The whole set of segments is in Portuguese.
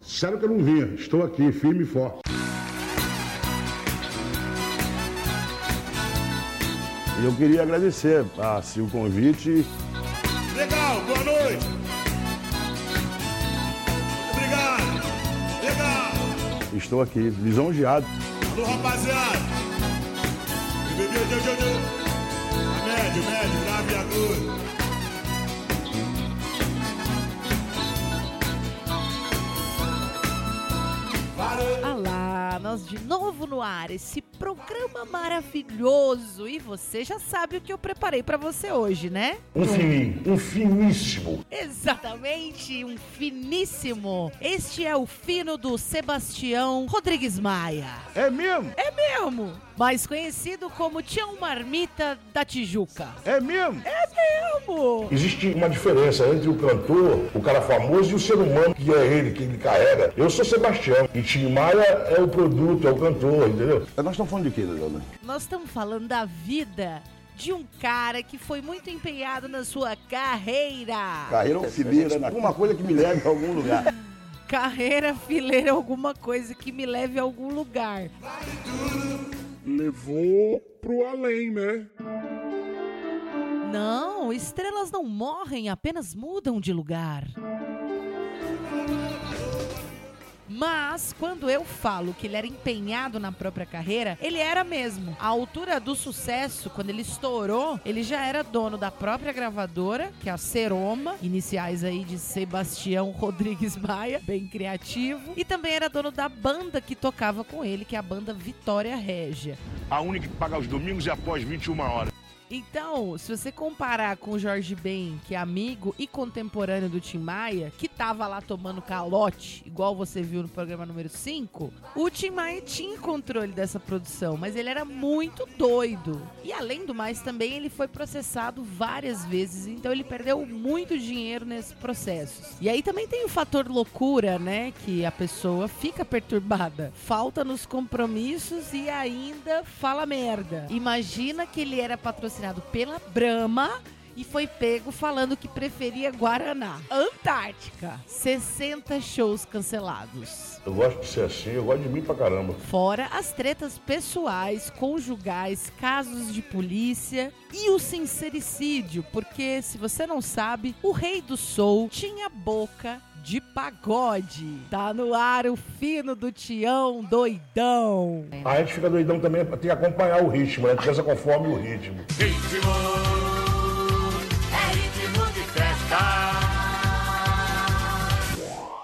Sério que eu não vinha. Estou aqui, firme e forte. E eu queria agradecer a si o convite. Legal, boa noite. Obrigado. Legal. Estou aqui, lisonjeado. Alô, rapaziada. Médio, médio, grave e agudo. Olá, nós de novo no ar, esse programa maravilhoso. E você já sabe o que eu preparei pra você hoje, né? Um fininho, um finíssimo. Exatamente, um finíssimo. Este é o fino do Sebastião Rodrigues Maia. É mesmo? É mesmo, mais conhecido como Tião Marmita da Tijuca. É mesmo? É mesmo. Existe uma diferença entre o cantor, o cara famoso, e o ser humano que é ele, que ele carrega. Eu sou Sebastião e Tim Maia é o produto, é o cantor, entendeu? Nós estamos falando de quê, dona? Nós estamos falando da vida de um cara que foi muito empenhado na sua carreira. Carreira ou fileira, né? alguma coisa que me leve a algum lugar. Carreira, fileira, alguma coisa que me leve a algum lugar. Levou pro além, né? Não, estrelas não morrem, apenas mudam de lugar. Mas quando eu falo que ele era empenhado na própria carreira, ele era mesmo. A altura do sucesso, quando ele estourou, ele já era dono da própria gravadora, que é a Seroma, iniciais aí de Sebastião Rodrigues Maia, bem criativo, e também era dono da banda que tocava com ele, que é a banda Vitória Régia. A única que paga os domingos é após 21 horas. Então, se você comparar com o Jorge Ben, que é amigo e contemporâneo do Tim Maia, que tava lá tomando calote, igual você viu no programa número 5, o Tim Maia tinha controle dessa produção, mas ele era muito doido. E além do mais, também ele foi processado várias vezes, então ele perdeu muito dinheiro nesses processos. E aí também tem o fator loucura, né, que a pessoa fica perturbada, falta nos compromissos e ainda fala merda. Imagina que ele era patrocinado pela Brahma e foi pego falando que preferia Guaraná. Antártica. 60 shows cancelados. Eu gosto de ser assim, eu gosto de mim pra caramba. Fora as tretas pessoais, conjugais, casos de polícia e o sincericídio, porque se você não sabe, o rei do soul tinha boca de pagode. Tá no ar o fino do Tião doidão. A gente fica doidão também, tem que acompanhar o ritmo, né? A gente dança conforme o ritmo. Ritmo. É ritmo de festa.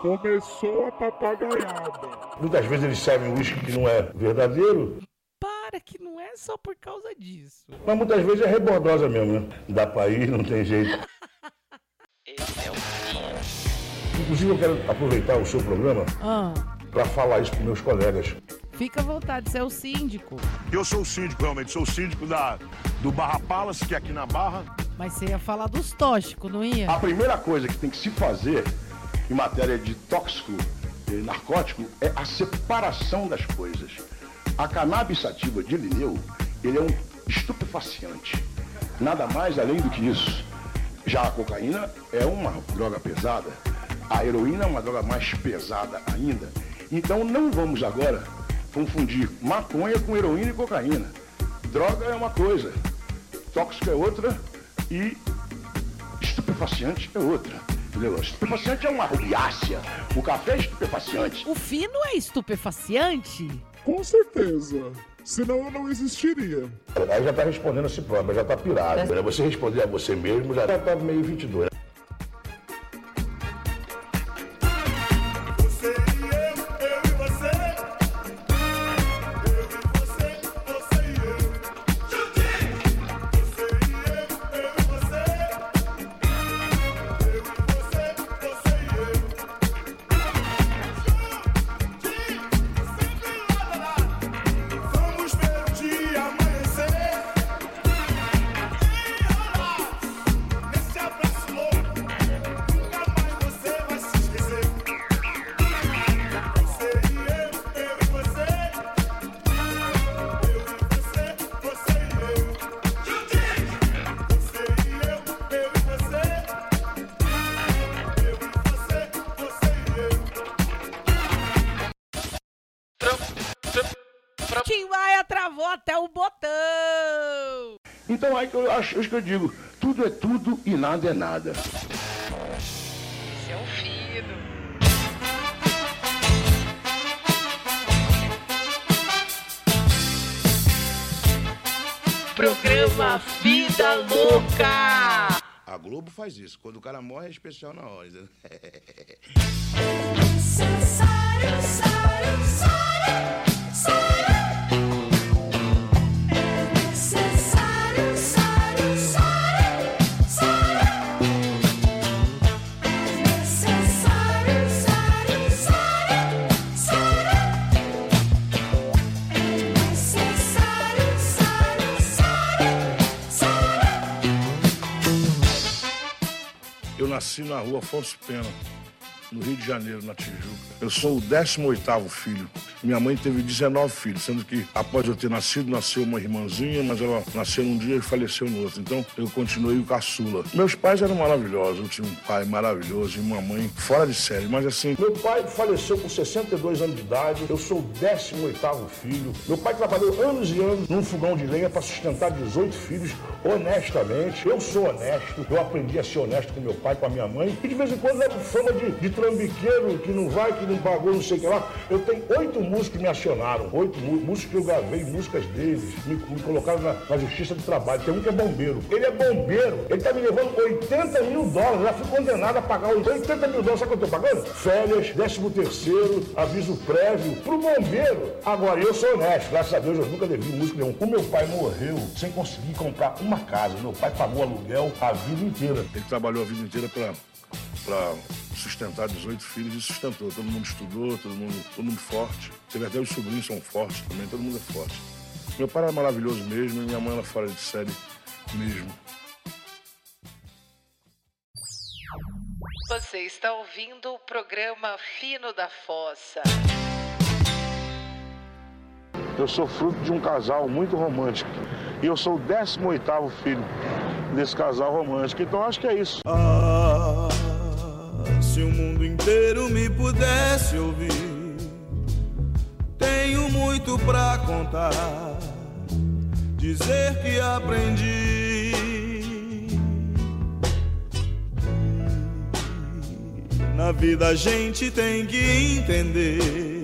Começou a papagaiada. Muitas vezes eles servem uísque que não é verdadeiro, Para que não é só por causa disso. mas muitas vezes é rebordosa mesmo, né? Dá pra ir, não tem jeito. Inclusive, eu quero aproveitar o seu programa Ah, para falar isso para meus colegas. fica à vontade, você é o síndico. Eu sou o síndico, realmente. Sou o síndico da, do Barra Palace, que é aqui na Barra. Mas você ia falar dos tóxicos, não ia? A primeira coisa que tem que se fazer em matéria de tóxico e narcótico é a separação das coisas. A cannabis sativa de Linneu, ele é um estupefaciente. Nada mais além do que isso. Já a cocaína é uma droga pesada. A heroína é uma droga mais pesada ainda. Então não vamos agora confundir maconha com heroína e cocaína. Droga é uma coisa, tóxico é outra e estupefaciente é outra. Entendeu? Estupefaciante é uma rubiácea. O café é estupefaciente. O fino é estupefaciante? Com certeza. Senão eu não existiria. Aí já tá respondendo a si próprio, já tá pirado. né? Você responder a você mesmo já tá meio 22. Eu acho isso que eu digo, tudo é tudo e nada é nada. Esse é o fino. Programa Vida Louca. A Globo faz isso, quando o cara morre é especial na hora. nasci na rua Afonso Pena, no Rio de Janeiro, na Tijuca. Eu sou o 18º filho. Minha mãe teve 19 filhos, sendo que após eu ter nascido, nasceu uma irmãzinha, mas ela nasceu num dia e faleceu no outro. Então eu continuei o caçula. Meus pais eram maravilhosos. Eu tinha um pai maravilhoso e uma mãe fora de série. Mas assim, meu pai faleceu com 62 anos de idade. Eu sou o 18º filho. Meu pai trabalhou anos e anos num fogão de lenha para sustentar 18 filhos honestamente. Eu sou honesto. Eu aprendi a ser honesto com meu pai, com a minha mãe. E de vez em quando levo fama de, de trambiqueiro que não vai, que não pagou, não sei o que lá. Eu tenho oito músicos que me acionaram. Oito mú- músicos que eu gravei, músicas deles. Me, me colocaram na, na justiça do trabalho. Tem um que é bombeiro. Ele é bombeiro. Ele tá me levando 80 mil dólares. Já fui condenado a pagar os 80 mil dólares. Sabe quanto eu tô pagando? Férias, décimo terceiro, aviso prévio. Pro bombeiro. Agora, eu sou honesto. Graças a Deus, eu nunca devi música nenhum. O meu pai morreu sem conseguir comprar uma casa. Meu pai pagou aluguel a vida inteira. Ele trabalhou a vida inteira pra, pra sustentar 18 filhos e sustentou. Todo mundo estudou, todo mundo, todo mundo forte. Teve até os sobrinhos são fortes também, todo mundo é forte. Meu pai era maravilhoso mesmo e minha mãe era fora de série mesmo. Você está ouvindo o programa Fino da Fossa. Eu sou fruto de um casal muito romântico. E eu sou o 18º filho desse casal romântico. Então acho que é isso. Ah, se o mundo inteiro me pudesse ouvir, tenho muito pra contar, dizer que aprendi. Na vida a gente tem que entender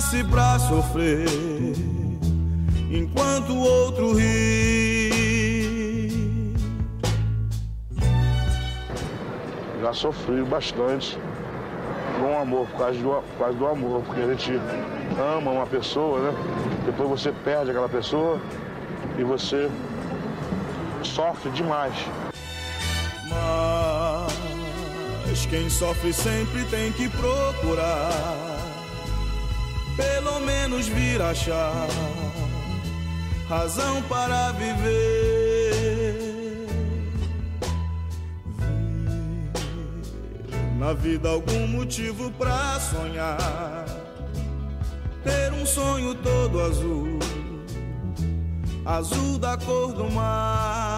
nasce pra sofrer, enquanto o outro ri. Já sofri bastante com o amor, por causa, do, por causa do amor, porque a gente ama uma pessoa, né? Depois você perde aquela pessoa e você sofre demais. Mas quem sofre sempre tem que procurar, pelo menos vir achar razão para viver. Ver Na vida algum motivo pra sonhar, ter um sonho todo azul, azul da cor do mar.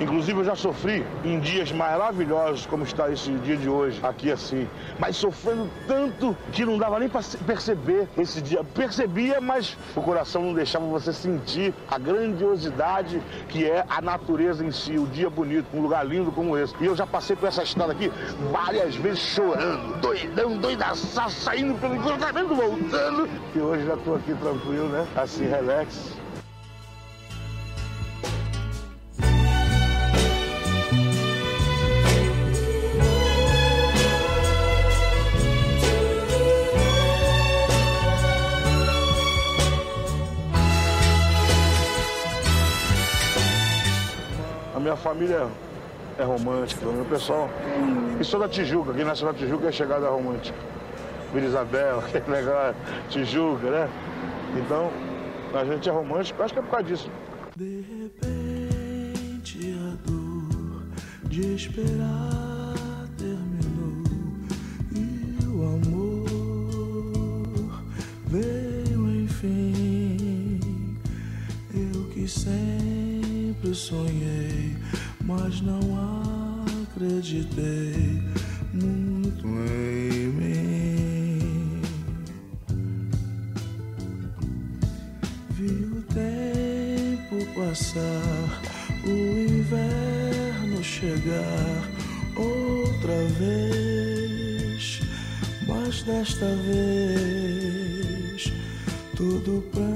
Inclusive eu já sofri em dias maravilhosos, como está esse dia de hoje, aqui assim. Mas sofrendo tanto que não dava nem para perceber esse dia. Percebia, mas o coração não deixava você sentir a grandiosidade que é a natureza em si, o dia bonito, um lugar lindo como esse. E eu já passei por essa estrada aqui várias vezes chorando, doidão, doidaçá, saindo pelo encantamento, voltando. E hoje já estou aqui tranquilo, né? Assim, relax. Família é romântica, o pessoal. E sou da Tijuca, quem nasce na Tijuca é chegada romântica. Vila Isabel, que legal, Tijuca, né? Então, a gente é romântico, acho que é por causa disso. De repente a dor de esperar terminou e o amor veio enfim. Eu que sempre sonhei, mas não acreditei muito em mim. Vi o tempo passar, o inverno chegar outra vez, mas desta vez tudo pra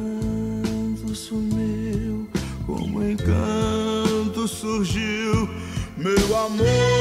amor.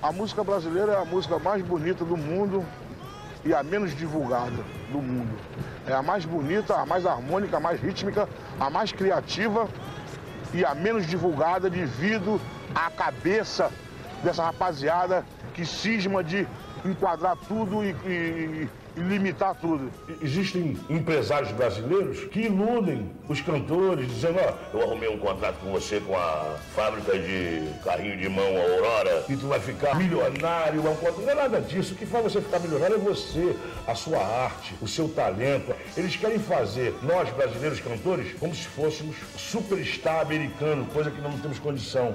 A música brasileira é a música mais bonita do mundo e a menos divulgada do mundo. É a mais bonita, a mais harmônica, a mais rítmica, a mais criativa e a menos divulgada devido à cabeça dessa rapaziada que cisma de enquadrar tudo e, e- limitar tudo. Existem empresários brasileiros que iludem os cantores, dizendo, ó, eu arrumei um contrato com você com a fábrica de carrinho de mão Aurora e tu vai ficar milionário. é. Não é nada disso. O que faz você ficar milionário é você, a sua arte, o seu talento. Eles querem fazer nós, brasileiros cantores, como se fôssemos superstar americano, coisa que não temos condição.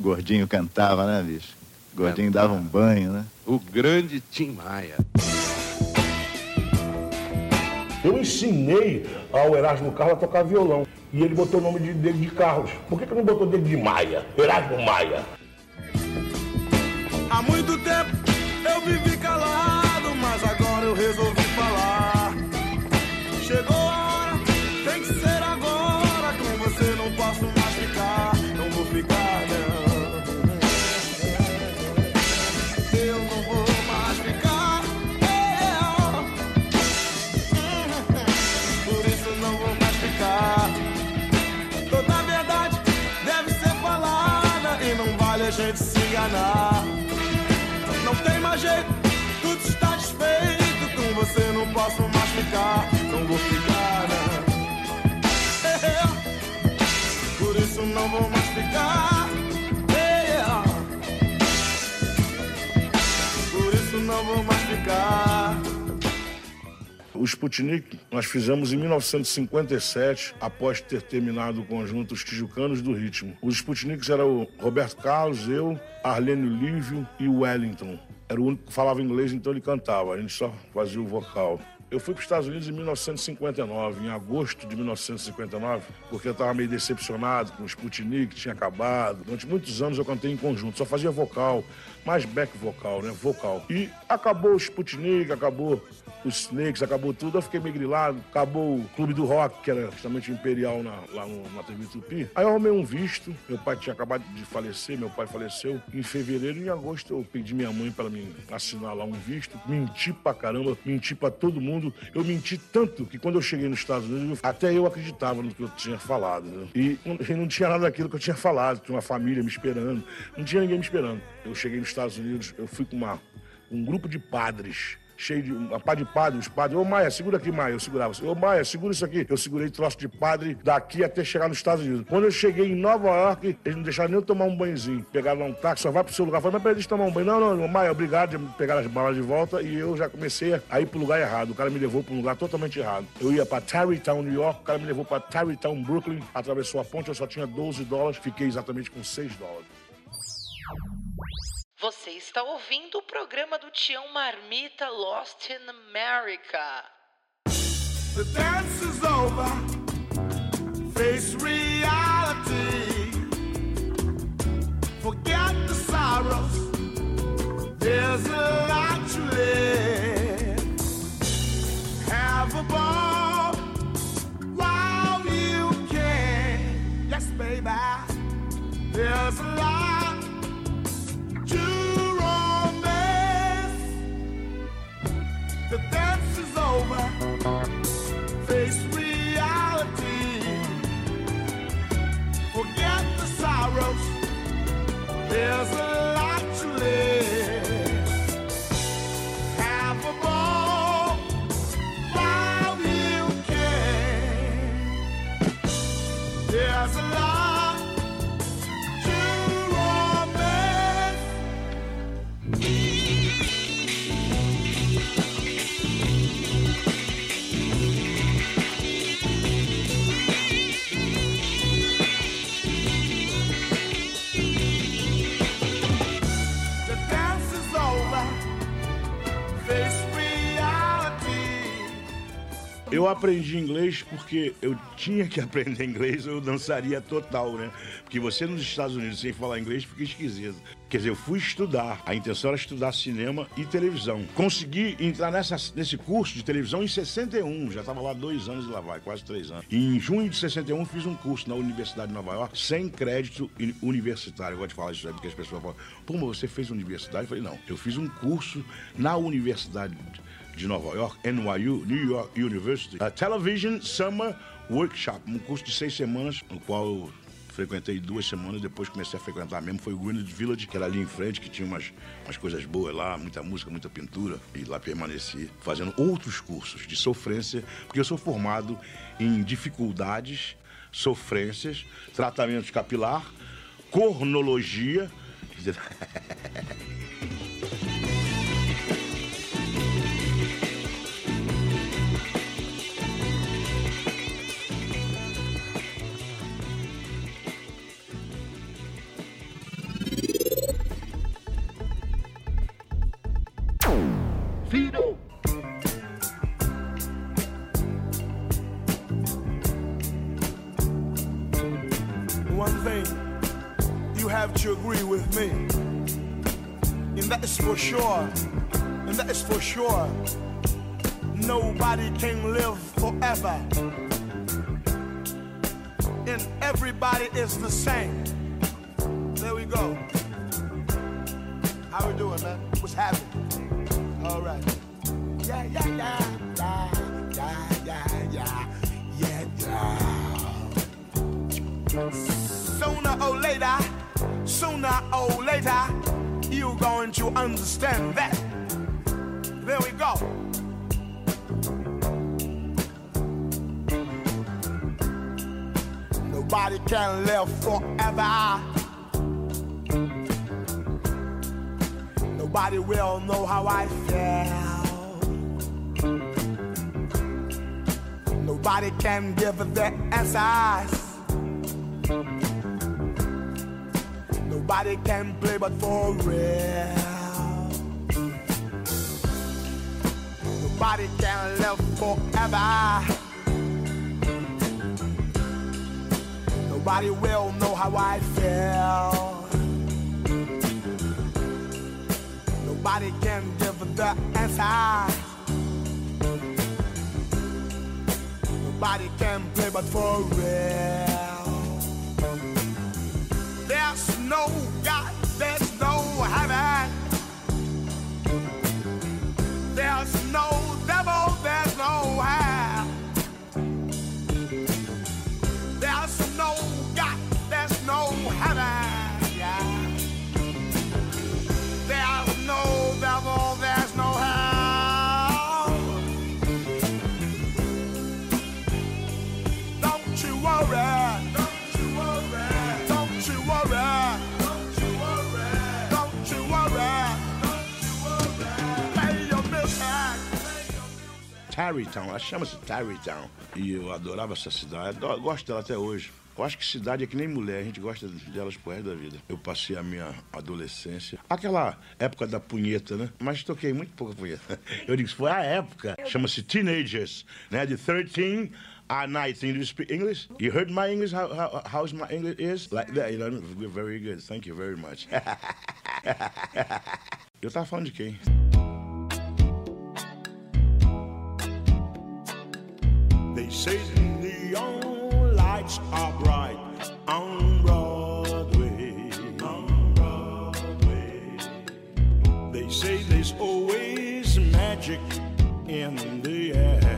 Gordinho cantava, né, bicho? Gordinho dava um banho, né? O grande Tim Maia. Eu ensinei ao Erasmo Carlos a tocar violão. E ele botou o nome de- dele de Carlos. Por que, que não botou dele de Maia? Erasmo Maia. Há muito tempo eu vivi calado, mas agora eu resolvi enganar. Não tem mais jeito, tudo está desfeito. Com você não posso mais ficar, O Sputnik nós fizemos em 1957, após ter terminado o conjunto Os Tijucanos do Ritmo. Os Sputniks eram o Roberto Carlos, eu, Arlene Lívio e Wellington. Era o único que falava inglês, então ele cantava, a gente só fazia o vocal. Eu fui para os Estados Unidos em 1959, em agosto de 1959, porque eu estava meio decepcionado com o Sputnik, que tinha acabado. Durante muitos anos eu cantei em conjunto, só fazia vocal, mais back vocal, né? Vocal. E acabou o Sputnik, acabou os Snakes, acabou tudo, eu fiquei meio grilado. Acabou o Clube do Rock, que era justamente imperial na, lá no, na TV Tupi. Aí eu arrumei um visto, meu pai tinha acabado de falecer, meu pai faleceu em fevereiro e em agosto eu pedi minha mãe para me assinar lá um visto. Menti pra caramba, menti pra todo mundo. Eu menti tanto que quando eu cheguei nos Estados Unidos, até eu acreditava no que eu tinha falado. Né? E não- tinha nada daquilo que eu tinha falado, tinha uma família me esperando, não tinha ninguém me esperando. Eu cheguei nos Estados Unidos, eu fui com uma, um grupo de padres cheio de uma pá de padre, os padres, ô Maia, segura aqui, Maia, eu segurava. Ô Maia, segura isso aqui. Eu segurei troço de padre daqui até chegar nos Estados Unidos. Quando eu cheguei em Nova York, eles não deixaram nem eu tomar um banhozinho. Pegaram lá um táxi, só vai pro seu lugar. Falei, mas deixa eu tomar um banho. Não, não, Maia, obrigado de pegar as balas de volta. E eu já comecei a ir pro lugar errado. O cara me levou pro lugar totalmente errado. Eu ia pra Tarrytown, New York, o cara me levou pra Tarrytown, Brooklyn, atravessou a ponte, eu só tinha 12 dólares, fiquei exatamente com 6 dólares. Você está ouvindo o programa do Tião Marmita Lost in America. The dance is over. Face reality. Forget the sorrows. There's a lot to live. Have a ball while you can. Yes, baby. There's a lot There's a Eu aprendi inglês porque eu tinha que aprender inglês, eu dançaria total, né? Porque você nos Estados Unidos sem falar inglês fica esquisito. Quer dizer, eu fui estudar. A intenção era estudar cinema e televisão. Consegui entrar nessa, nesse curso de televisão em 61. Já estava lá dois anos e lá vai, quase três anos. E em junho de 61 fiz um curso na Universidade de Nova York, sem crédito uni- universitário. Eu gosto de falar isso aí porque as pessoas falam, pô, mas você fez universidade? Eu falei, não, eu fiz um curso na Universidade de Nova York, NYU, New York University, a Television Summer Workshop, um curso de seis semanas, no qual eu frequentei duas semanas, depois comecei a frequentar mesmo, foi o Greenwich Village, que era ali em frente, que tinha umas, umas coisas boas lá, muita música, muita pintura, e lá permaneci fazendo outros cursos de sofrência, porque eu sou formado em dificuldades, sofrências, tratamento capilar, cornologia, One thing you have to agree with me, and that is for sure, and that is for sure. Nobody can live forever, and everybody is the same. There we go. How we doing, man? What's happening? Sooner or later, sooner or later, you going to understand that. There we go. Nobody can live forever. Nobody will know how I feel. Nobody can give the answers. Nobody can play but for real. Nobody can live forever. Nobody will know how I feel. Nobody can give the answer. Nobody can play but for real. There's no God, there's no heaven. Tarrytown, ela chama-se Tarrytown. E eu adorava essa cidade, eu gosto dela até hoje. Eu acho que cidade é que nem mulher, a gente gosta delas pro resto da vida. Eu passei a minha adolescência, aquela época da punheta, né? Mas toquei muito pouca punheta. Eu digo, foi a época, chama-se Teenagers, né? De 13 a 19. Do you speak English? You heard my English? How, how, how's my English is? Like that, you know? Very good, thank you very much. eu tava falando de quem? They say the neon lights are bright on Broadway. On Broadway. They say there's always magic in the air.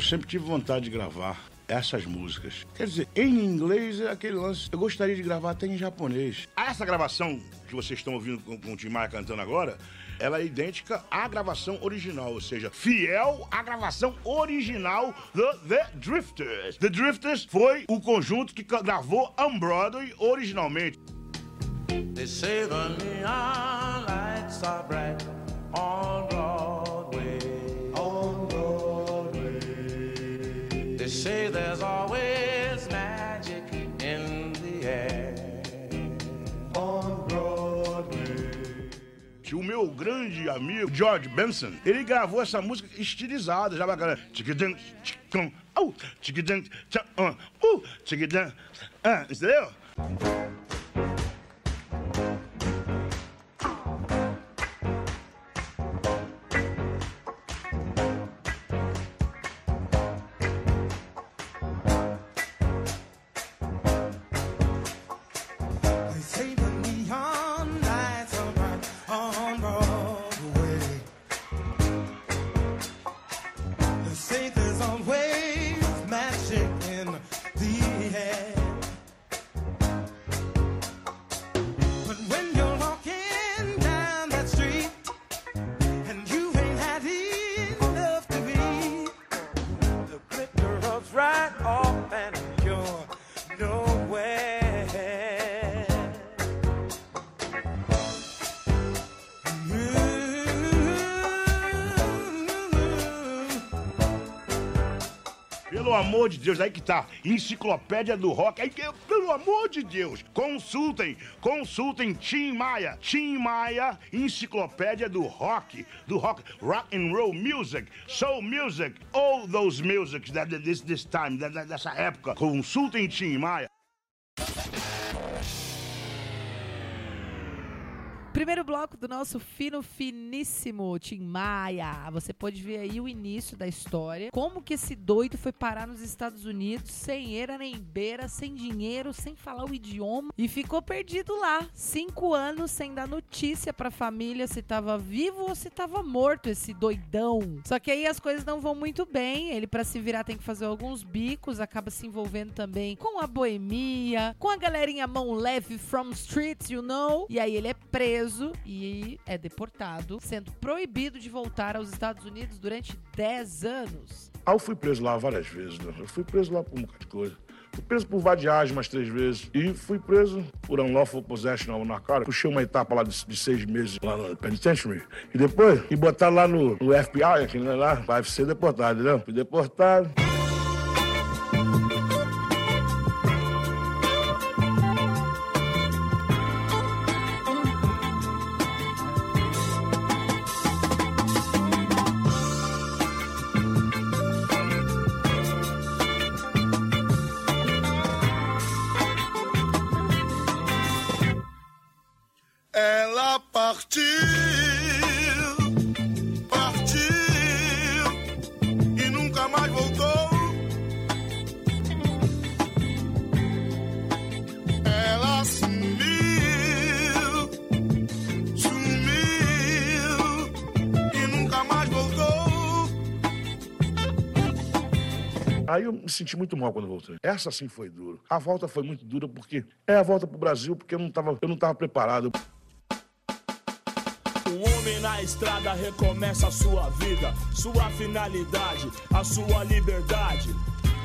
Eu sempre tive vontade de gravar essas músicas. Quer dizer, em inglês é aquele lance. Eu gostaria de gravar até em japonês. Essa gravação que vocês estão ouvindo com, com o Tim Maia cantando agora, ela é idêntica à gravação original, ou seja, fiel à gravação original do The Drifters. The Drifters foi o conjunto que gravou On Broadway originalmente. They say the neon lights are bright on Broadway. Say there's always magic in the air. On Broadway. que o meu grande amigo George Benson, ele gravou essa música estilizada, já bacana. Au, tchiquidan, tcham, ah, uh, tchiquidan, ah, entendeu? Amor de Deus, aí que tá. Enciclopédia do Rock. Aí que, pelo amor de Deus, consultem, consultem Tim Maia. Tim Maia, Enciclopédia do Rock. Do rock, rock and roll music, soul music, all those musics that this, this time, da- da- dessa época. Consultem Tim Maia. Primeiro bloco do nosso fino, finíssimo Tim Maia. Você pode ver aí o início da história. Como que esse doido foi parar nos Estados Unidos sem eira nem beira, sem dinheiro, sem falar o idioma e ficou perdido lá. Cinco anos sem dar notícia pra família se tava vivo ou se tava morto esse doidão. Só que aí as coisas não vão muito bem. Ele, pra se virar, tem que fazer alguns bicos, acaba se envolvendo também com a boemia, com a galerinha mão leve from streets, you know. E aí ele é preso e é deportado, sendo proibido de voltar aos Estados Unidos durante 10 anos. Ah, eu fui preso lá várias vezes, né? Eu fui preso lá por um bocado de coisa. Fui preso por vadiagem umas três vezes. E fui preso por unlawful possession na cara. Puxei uma etapa lá de, de seis meses lá no penitentiary. E depois, me botaram lá no, no FBI, aquele né, lá, vai ser deportado, entendeu? Fui deportado. Senti muito mal quando voltei. Essa sim foi dura. A volta foi muito dura porque é a volta pro Brasil porque eu não tava, eu não tava preparado. Um homem na estrada recomeça a sua vida, sua finalidade, a sua liberdade.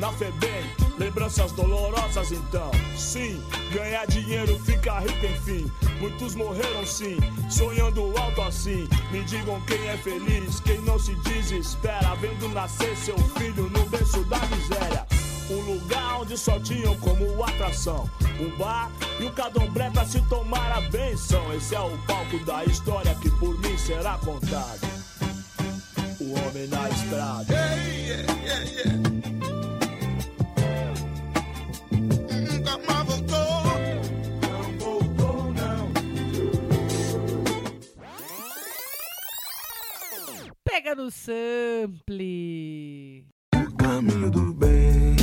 Na FEBEM, lembranças dolorosas então. Sim, ganhar dinheiro fica rico enfim. Muitos morreram sim, sonhando alto assim. Me digam quem é feliz, quem não se desespera, vendo nascer seu filho no berço da miséria. Um lugar onde só tinham como atração um bar e o candomblé pra se tomar a benção. Esse é o palco da história que por mim será contado. O homem na estrada. Yeah, yeah, yeah. Pega no sample. Caminho do bem.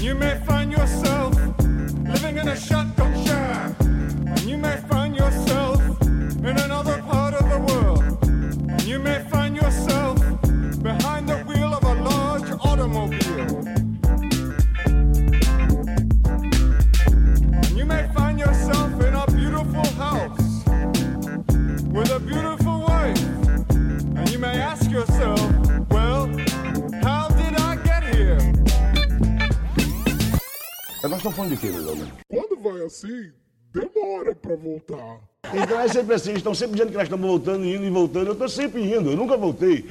You may find yourself living in a shotgun Estamos falando de quê, meu Deus? Quando vai assim, demora pra voltar. Então é sempre assim, eles estão sempre dizendo que nós estamos voltando, indo e voltando. Eu estou sempre indo, eu nunca voltei.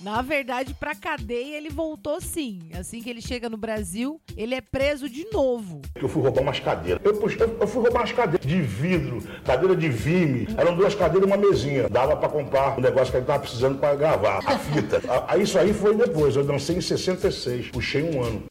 Na verdade, pra cadeia ele voltou sim. Assim que ele chega no Brasil, ele é preso de novo. Eu fui roubar umas cadeiras. Eu, pux- eu- eu fui roubar umas cadeiras de vidro, cadeira de vime. Eram duas cadeiras e uma mesinha. Dava pra comprar um negócio que ele tava precisando pra gravar, a fita. A- Aí isso aí foi depois. Eu dancei em 66. Puxei um ano.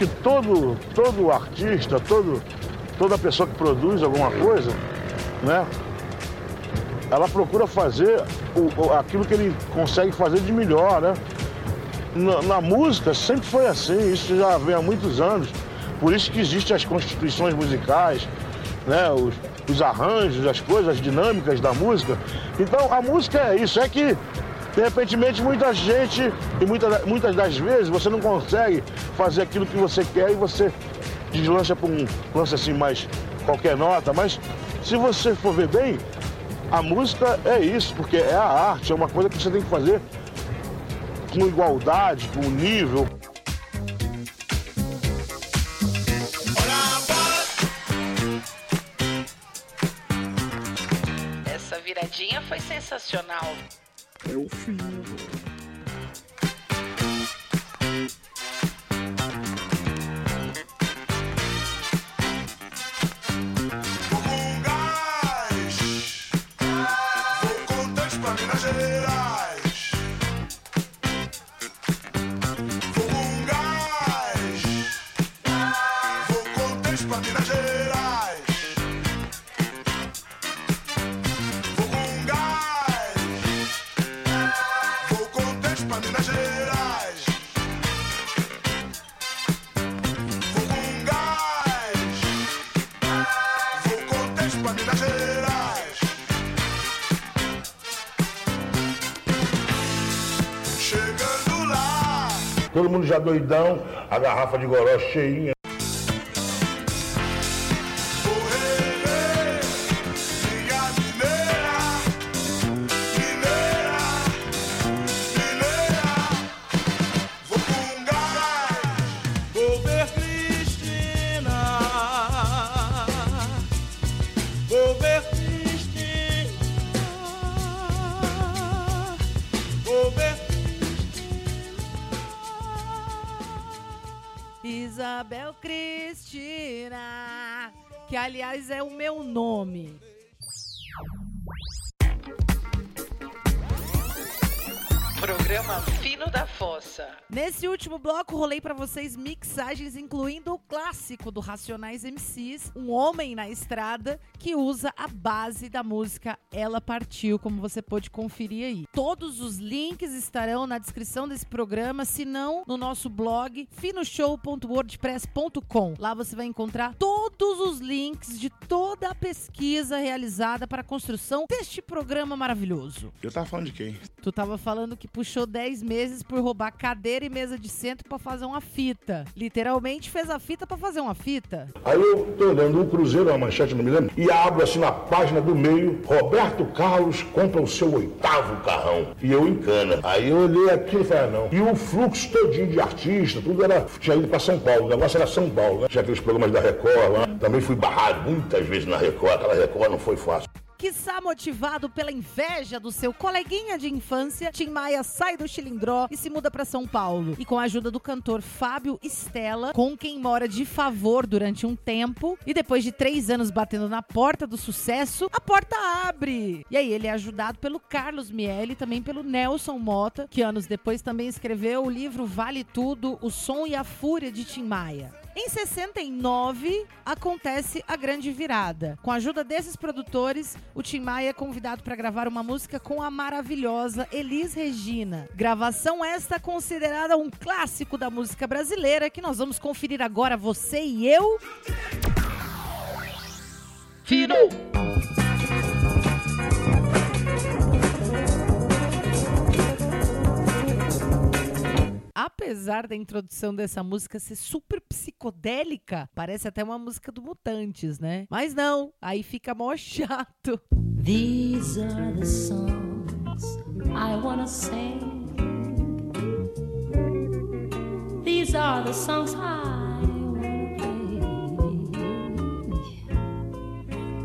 Que todo, todo artista, todo, toda pessoa que produz alguma coisa, né? Ela procura fazer o- aquilo que ele consegue fazer de melhor, né? Na, na música sempre foi assim, isso já vem há muitos anos. Por isso que existem as constituições musicais, né? Os, os arranjos, as coisas, as dinâmicas da música. Então a música é isso, é que de repente muita gente e muita, muitas das vezes você não consegue fazer aquilo que você quer e você deslancha para um lance assim mais qualquer nota, mas se você for ver bem, a música é isso, porque é a arte, é uma coisa que você tem que fazer com igualdade, com nível. Essa viradinha foi sensacional. É o já doidão, a garrafa de goró cheinha. Nesse último bloco, rolei pra vocês mixagens incluindo o clássico do Racionais MCs, Um Homem na Estrada, que usa a base da música Ela Partiu, como você pode conferir aí. Todos os links estarão na descrição desse programa, se não no nosso blog finoshow.wordpress.com. Lá você vai encontrar todos os links de toda a pesquisa realizada para a construção deste programa maravilhoso. Eu tava falando de quem? Tu tava falando que puxou 10 meses por roubar cadeira e mesa de centro pra fazer uma fita. Literalmente fez a fita pra fazer uma fita. Aí eu tô olhando o Cruzeiro, uma manchete, não me lembro, e abro assim na página do meio, Roberto Carlos compra o seu oitavo carrão. E eu encana. Aí eu olhei aquilo e falei, ah, não. E o fluxo todinho de artista, tudo era, tinha ido pra São Paulo, o negócio era São Paulo, né? Tinha aqueles programas da Record lá. Também fui barrado muitas vezes na Record, aquela Record não foi fácil. Quiçá motivado pela inveja do seu coleguinha de infância, Tim Maia sai do Chilindró e se muda pra São Paulo. E com a ajuda do cantor Fábio Stella, com quem mora de favor durante um tempo, e depois de três anos batendo na porta do sucesso, a porta abre! E aí ele é ajudado pelo Carlos Miele e também pelo Nelson Mota, que anos depois também escreveu o livro Vale Tudo, O Som e a Fúria de Tim Maia. Em 69, acontece a grande virada. Com a ajuda desses produtores, o Tim Maia é convidado para gravar uma música com a maravilhosa Elis Regina. Gravação esta considerada um clássico da música brasileira que nós vamos conferir agora, você e eu. Fino! Apesar da introdução dessa música ser super psicodélica, parece até uma música do Mutantes, né? Mas não, aí fica mó chato. These are the songs I wanna sing. These are the songs I wanna play.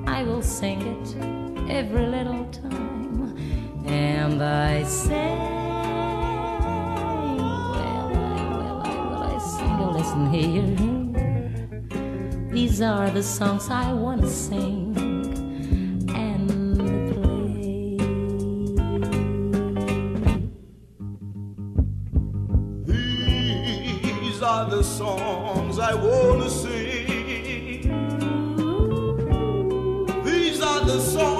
I will sing it every little time, and I say, now listen here. These are the songs I want to sing. and play. These are The songs I wanna sing. These are the songs.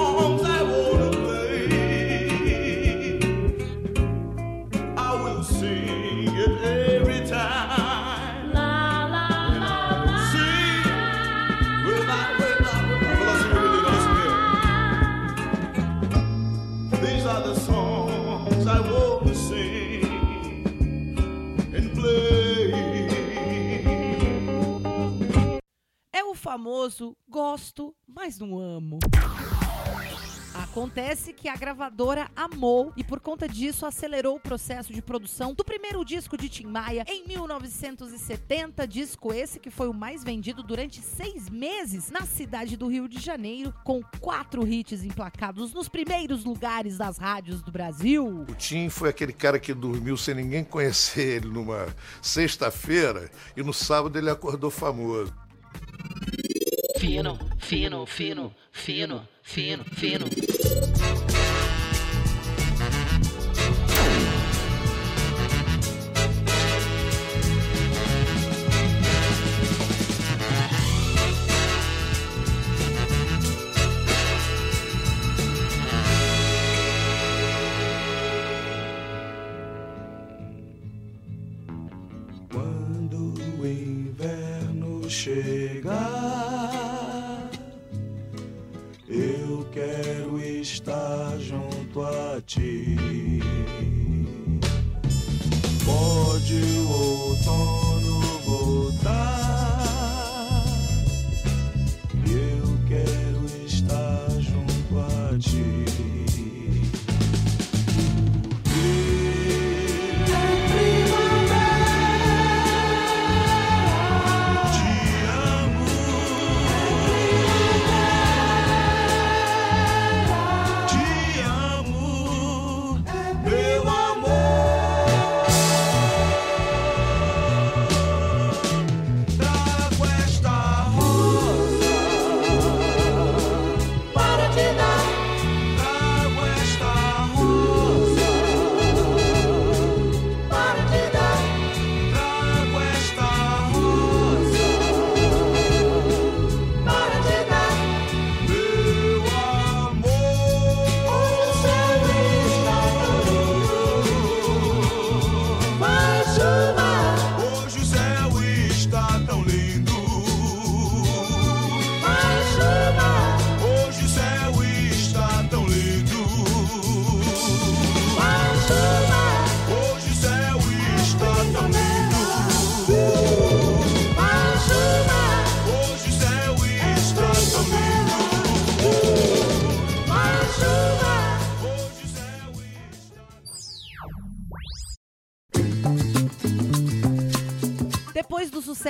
Famoso gosto, mas não amo. Acontece que a gravadora amou e por conta disso acelerou o processo de produção do primeiro disco de Tim Maia em 1970, disco esse que foi o mais vendido durante seis meses na cidade do Rio de Janeiro, com quatro hits emplacados nos primeiros lugares das rádios do Brasil. O Tim foi aquele cara que dormiu sem ninguém conhecer ele numa sexta-feira e no sábado ele acordou famoso. Fino, fino, fino, fino, fino, fino. Quando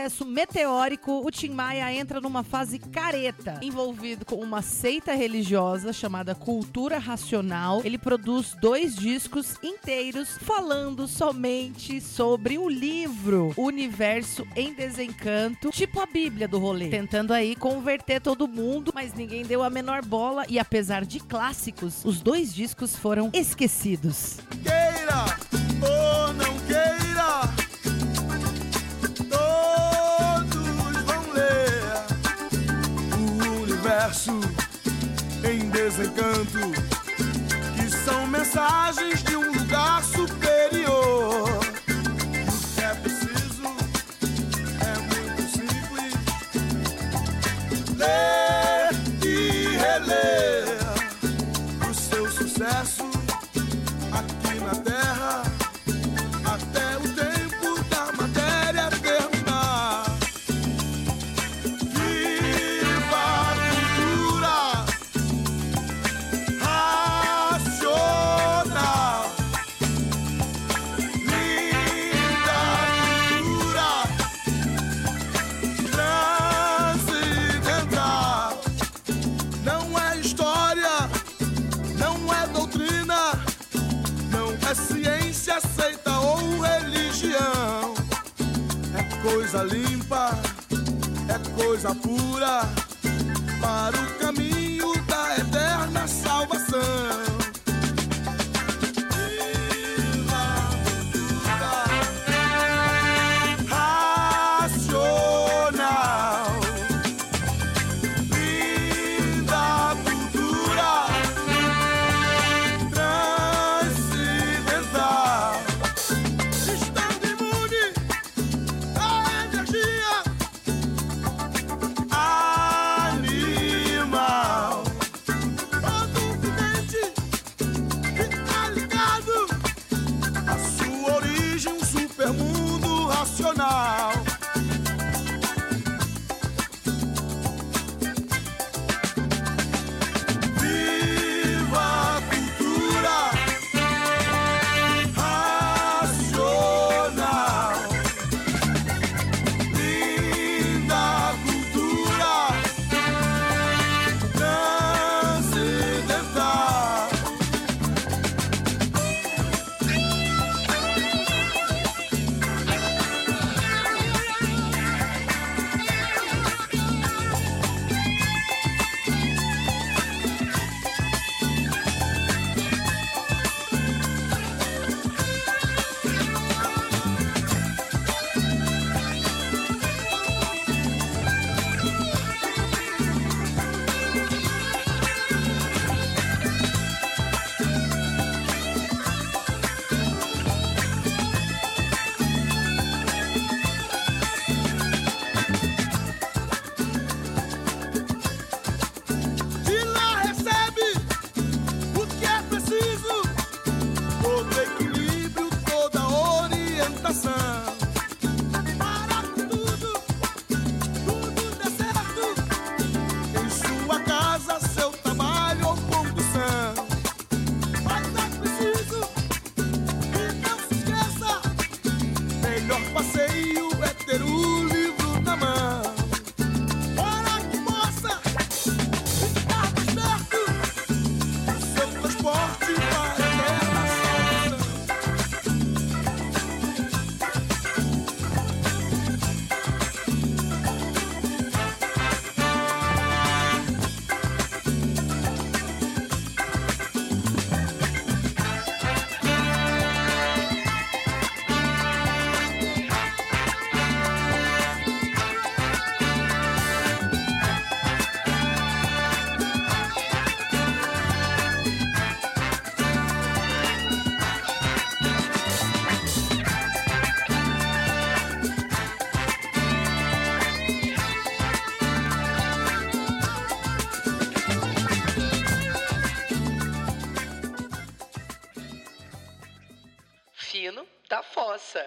sucesso meteórico, o Tim Maia entra numa fase careta, envolvido com uma seita religiosa chamada Cultura Racional. Ele produz dois discos inteiros falando somente sobre o livro Universo em Desencanto, tipo a Bíblia do rolê, tentando aí converter todo mundo, mas ninguém deu a menor bola e apesar de clássicos, os dois discos foram esquecidos. queira universo em desencanto,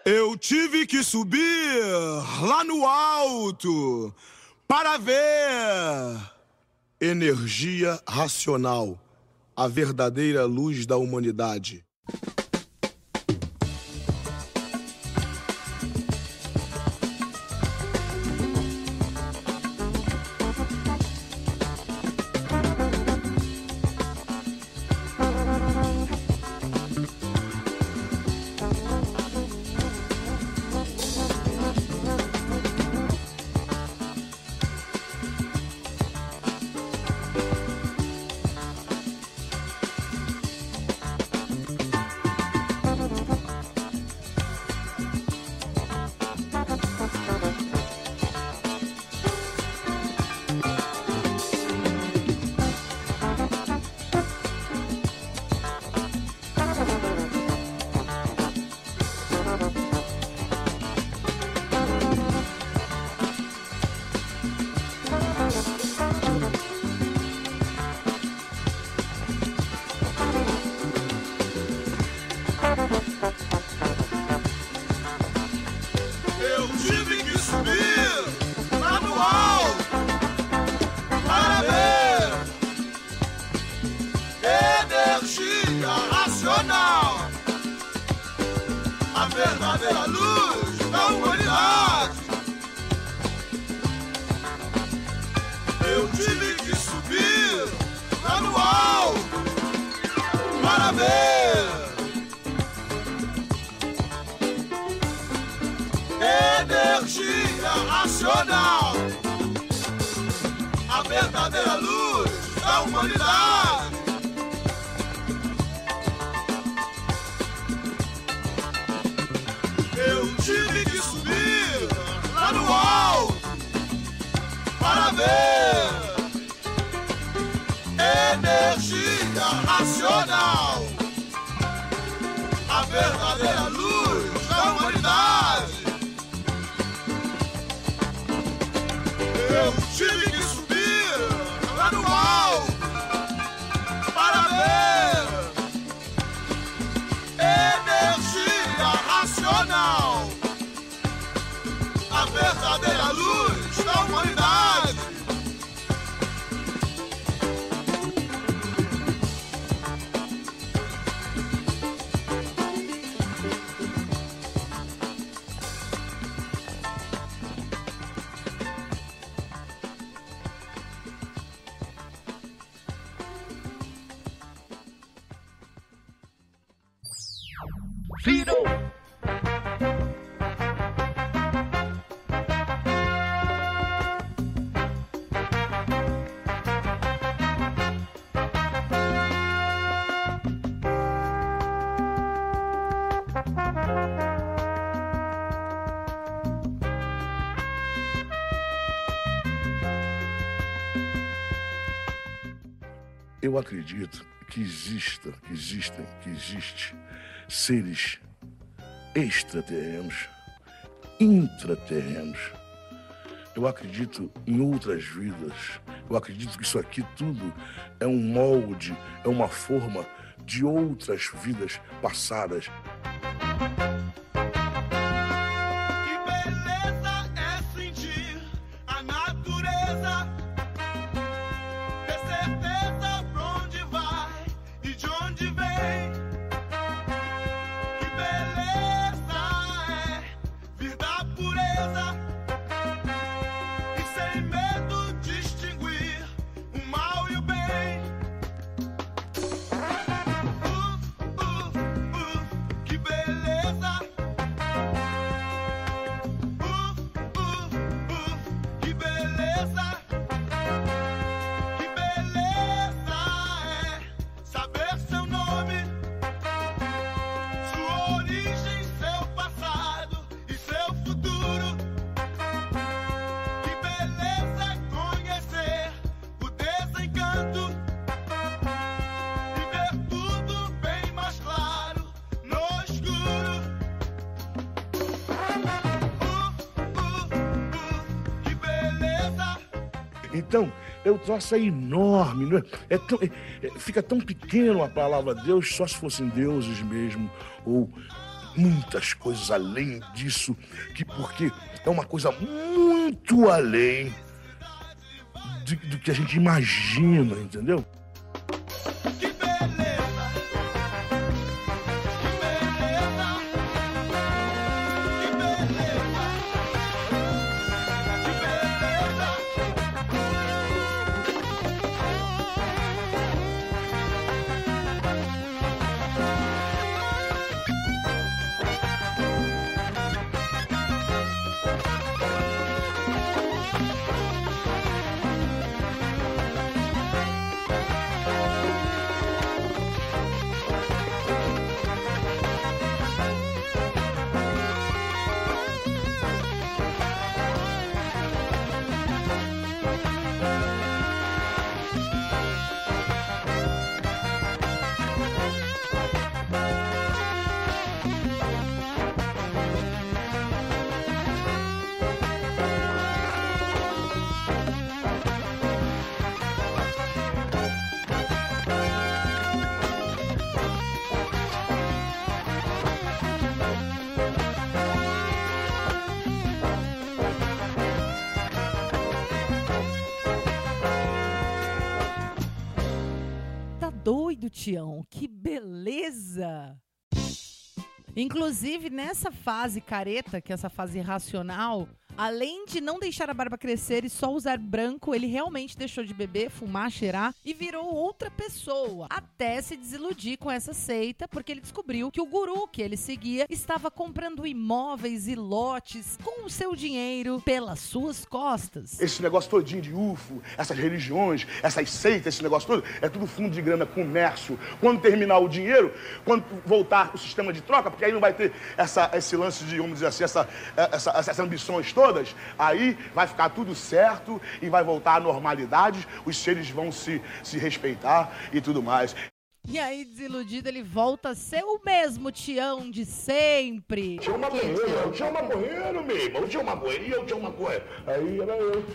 Eu tive que subir lá no alto para ver energia racional, a verdadeira luz da humanidade. Racional, a verdadeira luz da humanidade. Eu tive que subir lá no alto para ver energia racional, a verdadeira luz da humanidade. Eu tive que subir lá no alto para ver energia racional, a verdadeira luz Eu acredito que exista, que existem, que existe seres extraterrenos, intraterrenos. Eu acredito em outras vidas. Eu acredito que isso aqui tudo é um molde, é uma forma de outras vidas passadas. Então, é o troço é enorme, não é? É tão- é- é- fica tão pequeno a palavra Deus, só se fossem deuses mesmo, ou muitas coisas além disso, que porque é uma coisa muito além do que a gente imagina, entendeu? Tião? Que beleza! Inclusive, nessa fase careta, que é essa fase racional, além de não deixar a barba crescer e só usar branco, ele realmente deixou de beber, fumar, cheirar e virou outra pessoa. Até se desiludir com essa seita, porque ele descobriu que o guru que ele seguia estava comprando imóveis e lotes com o seu dinheiro pelas suas costas. Esse negócio todinho de UFO, essas religiões, essas seitas, esse negócio todo, é tudo fundo de grana, comércio. Quando terminar o dinheiro, quando voltar o sistema de troca, porque aí não vai ter essa, esse lance de, vamos dizer assim, essa, essa- essas ambições todas, aí vai ficar tudo certo e vai voltar à normalidade, os seres vão se, se respeitar e tudo mais. E aí, desiludido, ele volta a ser o mesmo Tião de sempre. Tinha uma maconheiro, eu tinha um maconheiro mesmo, eu tinha uma maconheiro e eu tinha uma maconheiro. Aí era eu.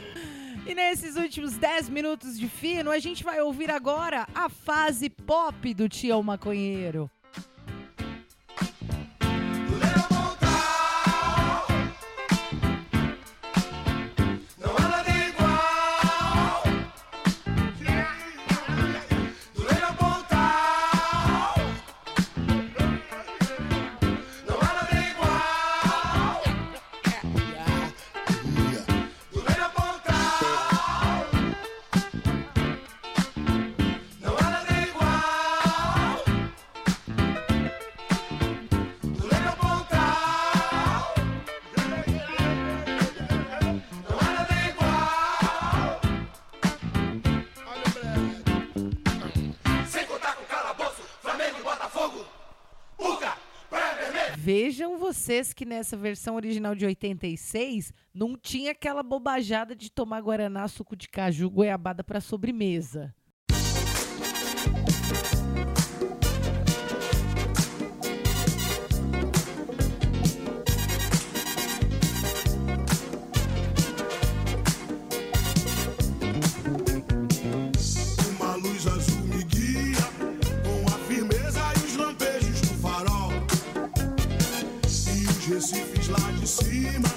E nesses últimos 10 minutos de fino, a gente vai ouvir agora a fase pop do Tião Maconheiro. Vocês que nessa versão original de 86 não tinha aquela bobajada de tomar guaraná, suco de caju, goiabada para sobremesa. Recifes lá de cima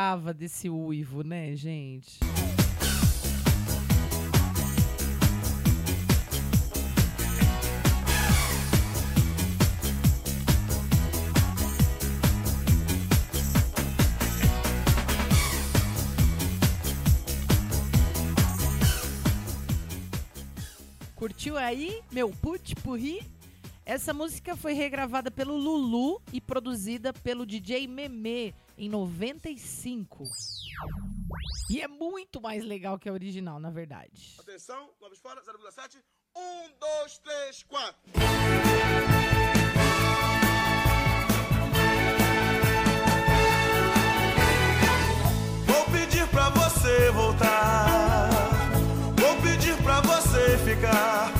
precisava desse uivo, né, gente? Curtiu aí, meu put purri? Essa música foi regravada pelo Lulu e produzida pelo DJ Meme em 95. E é muito mais legal que a original, na verdade. Atenção, vamos fora, 0,7. 1, 2, 3, 4. Vou pedir pra você voltar. Vou pedir pra você ficar.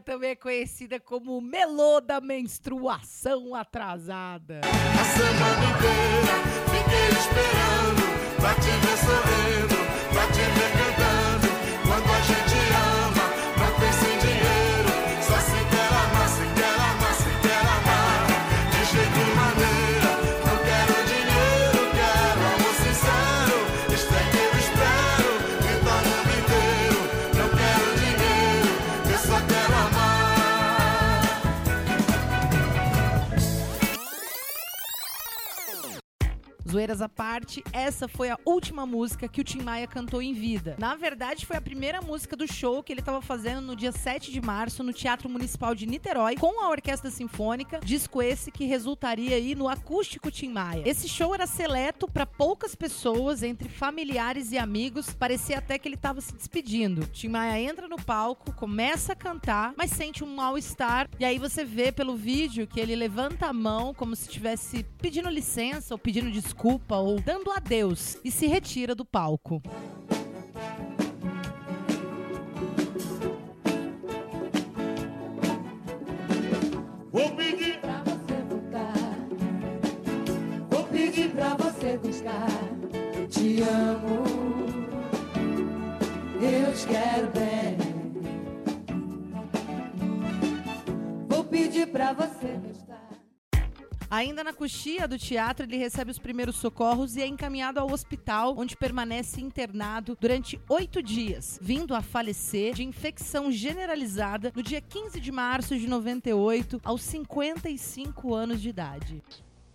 Também é conhecida como Melô da Menstruação Atrasada. A semana inteira fiquei esperando pra te ver sorrindo, pra te ver cantando. Zoeiras à parte, essa foi a última música que o Tim Maia cantou em vida. Na verdade, foi a primeira música do show que ele estava fazendo no dia 7 de março no Teatro Municipal de Niterói com a Orquestra Sinfônica, disco esse que resultaria aí no acústico Tim Maia. Esse show era seleto para poucas pessoas, entre familiares e amigos, parecia até que ele estava se despedindo. Tim Maia entra no palco, começa a cantar, mas sente um mal-estar e aí você vê pelo vídeo que ele levanta a mão como se estivesse pedindo licença ou pedindo desculpa ou dando adeus e se retira do palco. Vou pedir pra você voltar. Vou pedir pra você buscar. Eu te amo. Eu te quero bem. Vou pedir pra você. Ainda na coxia do teatro, ele recebe os primeiros socorros e é encaminhado ao hospital, onde permanece internado durante oito dias, vindo a falecer de infecção generalizada no dia 15 de março de 98, aos 55 anos de idade.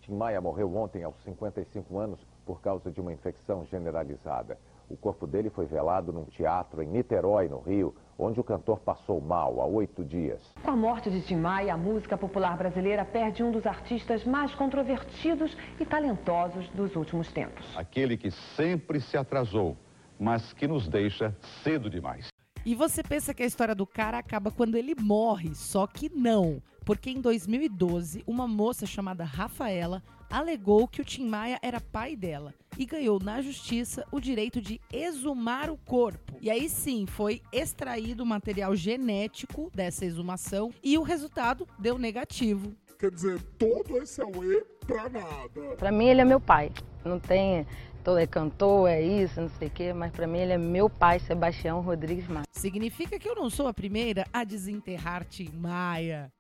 Tim Maia morreu ontem aos 55 anos por causa de uma infecção generalizada. O corpo dele foi velado num teatro em Niterói, no Rio, onde o cantor passou mal há oito dias. Com a morte de Tim Maia, a música popular brasileira perde um dos artistas mais controvertidos e talentosos dos últimos tempos. Aquele que sempre se atrasou, mas que nos deixa cedo demais. E você pensa que a história do cara acaba quando ele morre, só que não. Porque em 2012, uma moça chamada Rafaela alegou que o Tim Maia era pai dela e ganhou na justiça o direito de exumar o corpo. E aí sim, foi extraído o material genético dessa exumação e o resultado deu negativo. Quer dizer, todo esse auê pra nada. Pra mim ele é meu pai. Não tem, todo é cantor, é isso, não sei o quê, mas pra mim ele é meu pai, Sebastião Rodrigues Maia. Significa que eu não sou a primeira a desenterrar Tim Maia.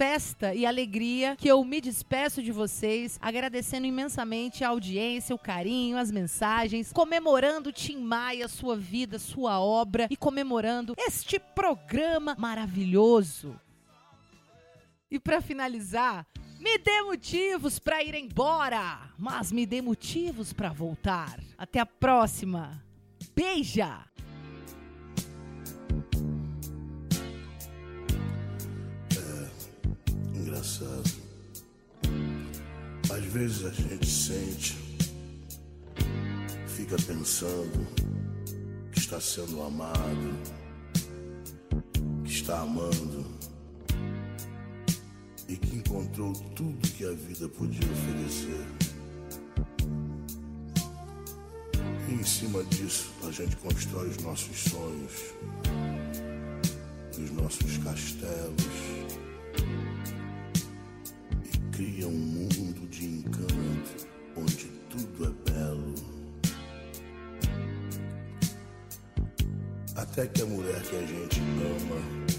Festa e alegria que eu me despeço de vocês, agradecendo imensamente a audiência, o carinho, as mensagens, comemorando Tim Maia, sua vida, sua obra e comemorando este programa maravilhoso. E pra finalizar, me dê motivos pra ir embora, mas me dê motivos pra voltar. Até a próxima. Beija! Engraçado. Às vezes a gente sente, fica pensando que está sendo amado, que está amando e que encontrou tudo que a vida podia oferecer. E em cima disso a gente constrói os nossos sonhos, os nossos castelos Até que a mulher que a gente ama